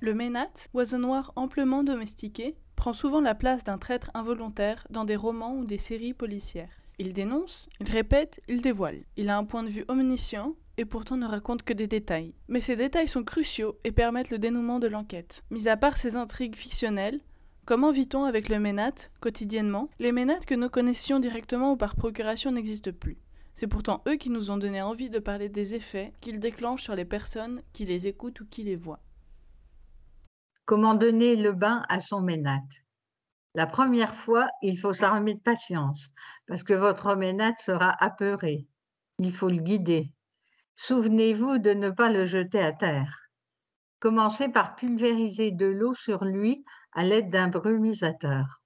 Le ménate, oiseau noir amplement domestiqué, prend souvent la place d'un traître involontaire dans des romans ou des séries policières. Il dénonce, il répète, il dévoile. Il a un point de vue omniscient et pourtant ne raconte que des détails. Mais ces détails sont cruciaux et permettent le dénouement de l'enquête. Mis à part ces intrigues fictionnelles, comment vit-on avec le ménate quotidiennement? Les ménates que nous connaissions directement ou par procuration n'existent plus. C'est pourtant eux qui nous ont donné envie de parler des effets qu'ils déclenchent sur les personnes qui les écoutent ou qui les voient. Comment donner le bain à son ménate la première fois, il faut s'armer de patience, parce que votre ménate sera apeuré. Il faut le guider. Souvenez-vous de ne pas le jeter à terre. Commencez par pulvériser de l'eau sur lui à l'aide d'un brumisateur.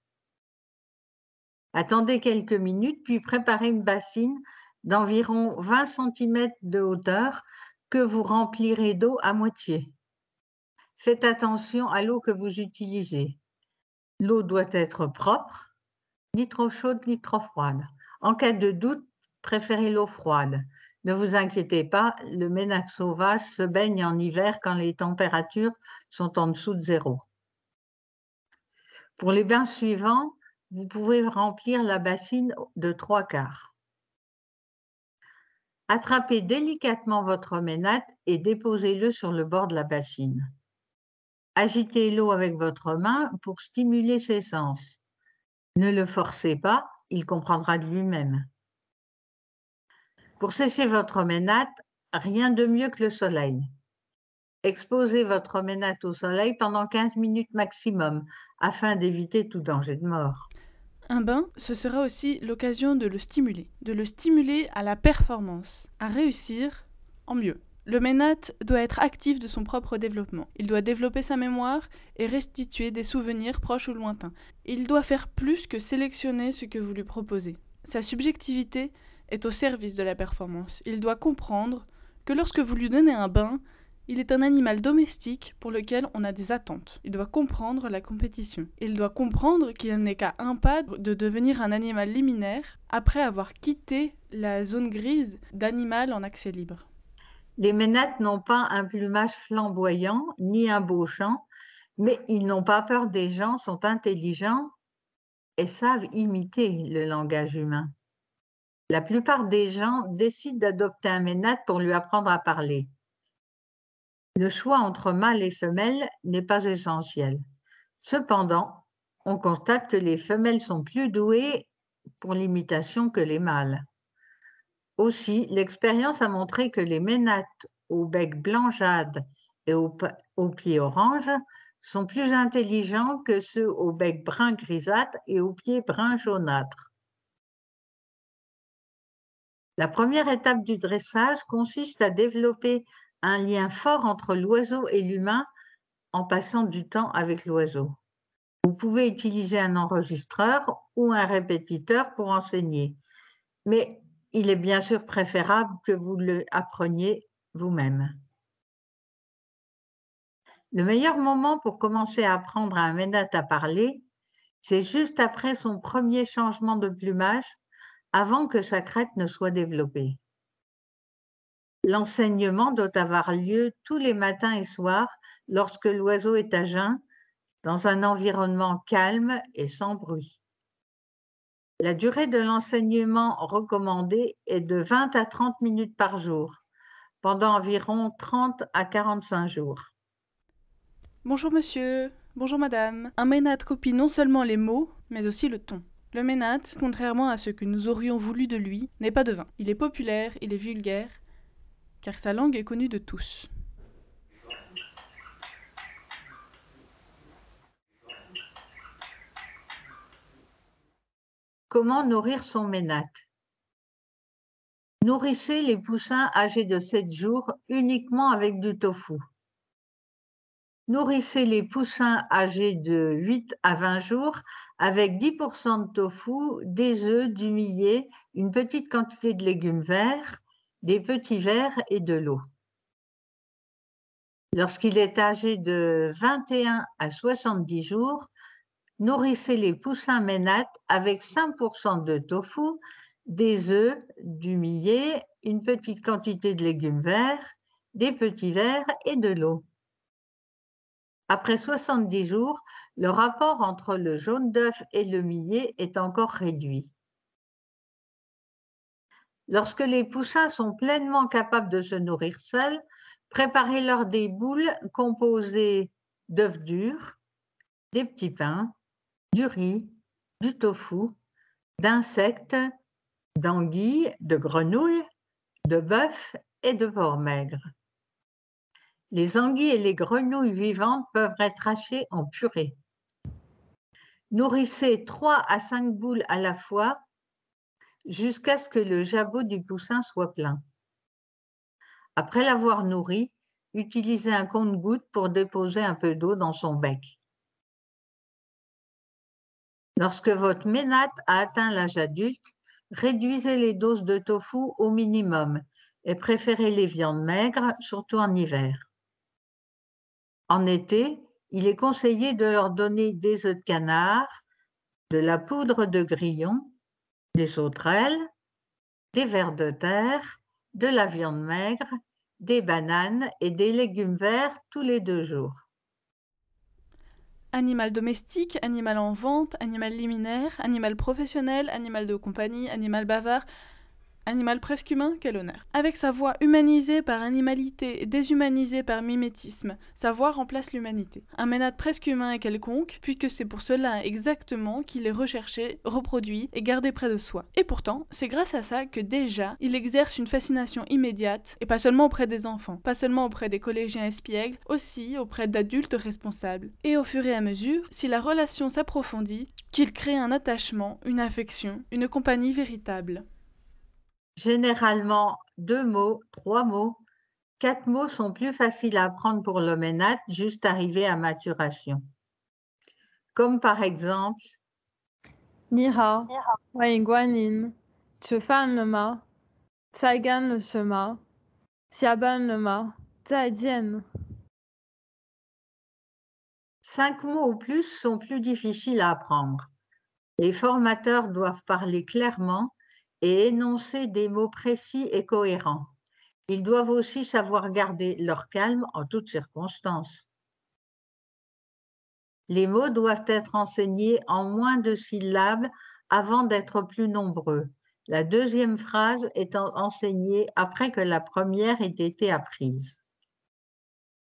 Attendez quelques minutes, puis préparez une bassine d'environ 20 cm de hauteur que vous remplirez d'eau à moitié. Faites attention à l'eau que vous utilisez. L'eau doit être propre, ni trop chaude ni trop froide. En cas de doute, préférez l'eau froide. Ne vous inquiétez pas, le ménage sauvage se baigne en hiver quand les températures sont en dessous de zéro. Pour les bains suivants, vous pouvez remplir la bassine de trois quarts. Attrapez délicatement votre ménate et déposez-le sur le bord de la bassine. Agitez l'eau avec votre main pour stimuler ses sens. Ne le forcez pas, il comprendra de lui-même. Pour sécher votre ménate, rien de mieux que le soleil. Exposez votre ménate au soleil pendant 15 minutes maximum afin d'éviter tout danger de mort. Un bain, ce sera aussi l'occasion de le stimuler, de le stimuler à la performance, à réussir en mieux. Le ménate doit être actif de son propre développement. Il doit développer sa mémoire et restituer des souvenirs proches ou lointains. Il doit faire plus que sélectionner ce que vous lui proposez. Sa subjectivité est au service de la performance. Il doit comprendre que lorsque vous lui donnez un bain, il est un animal domestique pour lequel on a des attentes. Il doit comprendre la compétition. Il doit comprendre qu'il n'est qu'à un pas de devenir un animal liminaire après avoir quitté la zone grise d'animal en accès libre. Les ménates n'ont pas un plumage flamboyant ni un beau chant, mais ils n'ont pas peur des gens, sont intelligents et savent imiter le langage humain. La plupart des gens décident d'adopter un ménate pour lui apprendre à parler. Le choix entre mâle et femelle n'est pas essentiel. Cependant, on constate que les femelles sont plus douées pour l'imitation que les mâles. Aussi, l'expérience a montré que les ménates au bec blanchâtre et au, pied orange sont plus intelligents que ceux au bec brun grisâtre et au pied brun jaunâtre. La première étape du dressage consiste à développer un lien fort entre l'oiseau et l'humain en passant du temps avec l'oiseau. Vous pouvez utiliser un enregistreur ou un répétiteur pour enseigner, mais il est bien sûr préférable que vous le appreniez vous-même. Le meilleur moment pour commencer à apprendre à un ménate à parler, c'est juste après son premier changement de plumage, avant que sa crête ne soit développée. L'enseignement doit avoir lieu tous les matins et soirs lorsque l'oiseau est à jeun, dans un environnement calme et sans bruit. La durée de l'enseignement recommandé est de 20 à 30 minutes par jour, pendant environ 30 à 45 jours. Bonjour monsieur, bonjour madame. Un ménate copie non seulement les mots, mais aussi le ton. Le ménate, contrairement à ce que nous aurions voulu de lui, n'est pas de vin. Il est populaire, il est vulgaire, car sa langue est connue de tous. Comment nourrir son ménate? Nourrissez les poussins âgés de 7 jours uniquement avec du tofu. Nourrissez les poussins âgés de 8 à 20 jours avec 10% de tofu, des œufs, du millet, une petite quantité de légumes verts, des petits verres et de l'eau. Lorsqu'il est âgé de 21 à 70 jours, Nourrissez les poussins ménates avec 5% de tofu, des œufs, du millet, une petite quantité de légumes verts, des petits verres et de l'eau. Après 70 jours, le rapport entre le jaune d'œuf et le millet est encore réduit. Lorsque les poussins sont pleinement capables de se nourrir seuls, préparez-leur des boules composées d'œufs durs, des petits pains, du riz, du tofu, d'insectes, d'anguilles, de grenouilles, de bœuf et de porc maigre. Les anguilles et les grenouilles vivantes peuvent être hachées en purée. Nourrissez 3 à 5 boules à la fois jusqu'à ce que le jabot du poussin soit plein. Après l'avoir nourri, utilisez un compte-gouttes pour déposer un peu d'eau dans son bec. Lorsque votre ménate a atteint l'âge adulte, réduisez les doses de tofu au minimum et préférez les viandes maigres, surtout en hiver. En été, il est conseillé de leur donner des œufs de canard, de la poudre de grillon des sauterelles, des vers de terre, de la viande maigre, des bananes et des légumes verts tous les deux jours. Animal domestique, animal en vente, animal liminaire, animal professionnel, animal de compagnie, animal bavard, Animal presque humain, quel honneur. Avec sa voix humanisée par animalité et déshumanisée par mimétisme, sa voix remplace l'humanité. Un ménade presque humain et quelconque, puisque c'est pour cela exactement qu'il est recherché, reproduit et gardé près de soi. Et pourtant, c'est grâce à ça que déjà, il exerce une fascination immédiate, et pas seulement auprès des enfants, pas seulement auprès des collégiens espiègles, aussi auprès d'adultes responsables. Et au fur et à mesure, si la relation s'approfondit, qu'il crée un attachement, une affection, une compagnie véritable. Généralement, deux mots, trois mots, quatre mots sont plus faciles à apprendre pour le juste arrivé à maturation. Comme par exemple Nira, Chufan Saigan. Cinq mots ou plus sont plus difficiles à apprendre. Les formateurs doivent parler clairement et énoncer des mots précis et cohérents. Ils doivent aussi savoir garder leur calme en toutes circonstances. Les mots doivent être enseignés en moins de syllabes avant d'être plus nombreux. La deuxième phrase étant enseignée après que la première ait été apprise.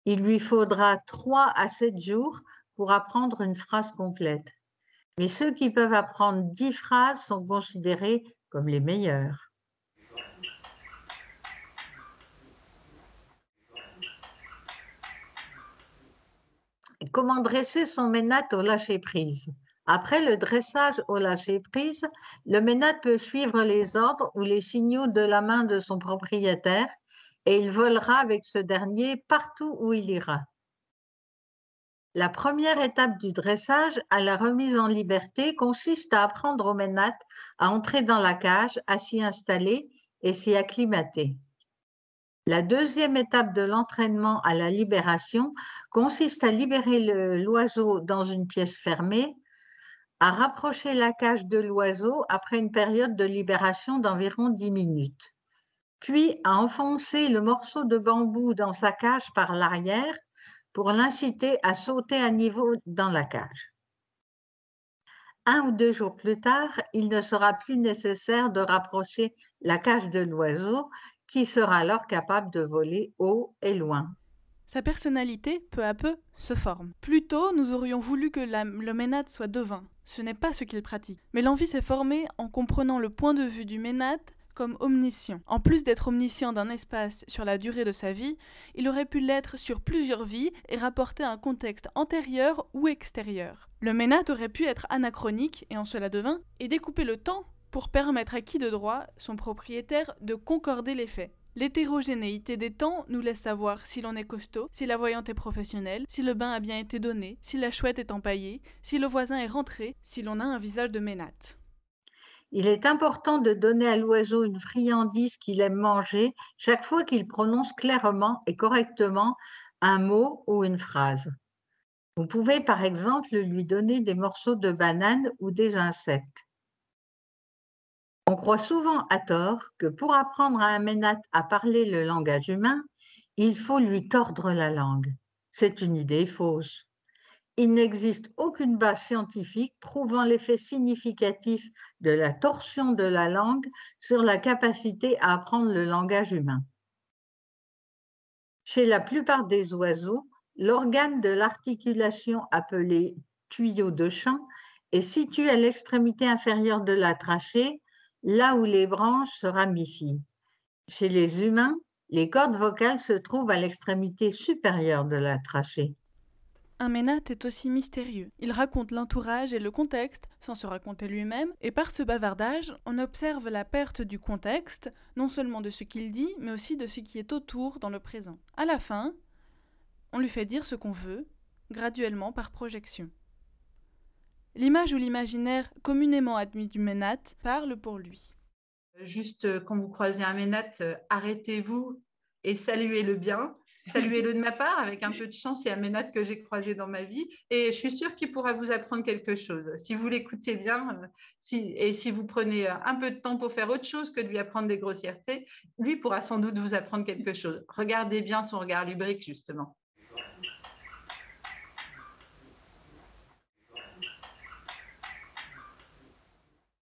Il lui faudra 3 à 7 jours pour apprendre une phrase complète. Mais ceux qui peuvent apprendre 10 phrases sont considérés comme les meilleurs. Comment dresser son ménate au lâcher-prise? Après le dressage au lâcher-prise, le ménate peut suivre les ordres ou les signaux de la main de son propriétaire et il volera avec ce dernier partout où il ira. La première étape du dressage à la remise en liberté consiste à apprendre au ménat à entrer dans la cage, à s'y installer et s'y acclimater. La deuxième étape de l'entraînement à la libération consiste à libérer l'oiseau dans une pièce fermée, à rapprocher la cage de l'oiseau après une période de libération d'environ 10 minutes, puis à enfoncer le morceau de bambou dans sa cage par l'arrière pour l'inciter à sauter à niveau dans la cage. Un ou deux jours plus tard, il ne sera plus nécessaire de rapprocher la cage de l'oiseau qui sera alors capable de voler haut et loin. Sa personnalité, peu à peu, se forme. Plus tôt, nous aurions voulu que le ménade soit devin. Ce n'est pas ce qu'il pratique. Mais l'envie s'est formée en comprenant le point de vue du ménade omniscient. En plus d'être omniscient d'un espace sur la durée de sa vie, il aurait pu l'être sur plusieurs vies et rapporter un contexte antérieur ou extérieur. Le ménat aurait pu être anachronique, et en cela devint, et découper le temps pour permettre à qui de droit, son propriétaire, de concorder les faits. L'hétérogénéité des temps nous laisse savoir si l'on est costaud, si la voyante est professionnelle, si le bain a bien été donné, si la chouette est empaillée, si le voisin est rentré, si l'on a un visage de ménate. Il est important de donner à l'oiseau une friandise qu'il aime manger chaque fois qu'il prononce clairement et correctement un mot ou une phrase. Vous pouvez par exemple lui donner des morceaux de banane ou des insectes. On croit souvent à tort que pour apprendre à un ménate à parler le langage humain, il faut lui tordre la langue. C'est une idée fausse. Il n'existe aucune base scientifique prouvant l'effet significatif de la torsion de la langue sur la capacité à apprendre le langage humain. Chez la plupart des oiseaux, l'organe de l'articulation appelé tuyau de chant est situé à l'extrémité inférieure de la trachée, là où les branches se ramifient. Chez les humains, les cordes vocales se trouvent à l'extrémité supérieure de la trachée. Un ménate est aussi mystérieux. Il raconte l'entourage et le contexte sans se raconter lui-même, et par ce bavardage, on observe la perte du contexte, non seulement de ce qu'il dit, mais aussi de ce qui est autour dans le présent. À la fin, on lui fait dire ce qu'on veut, graduellement par projection. L'image ou l'imaginaire communément admis du ménate parle pour lui. Juste euh, quand vous croisez un ménate, euh, arrêtez-vous et saluez-le bien. Saluez-le de ma part, avec un peu de chance, c'est un que j'ai croisé dans ma vie. Et je suis sûre qu'il pourra vous apprendre quelque chose. Si vous l'écoutez bien, euh, si, et si vous prenez un peu de temps pour faire autre chose que de lui apprendre des grossièretés, lui pourra sans doute vous apprendre quelque chose. Regardez bien son regard lubrique, justement.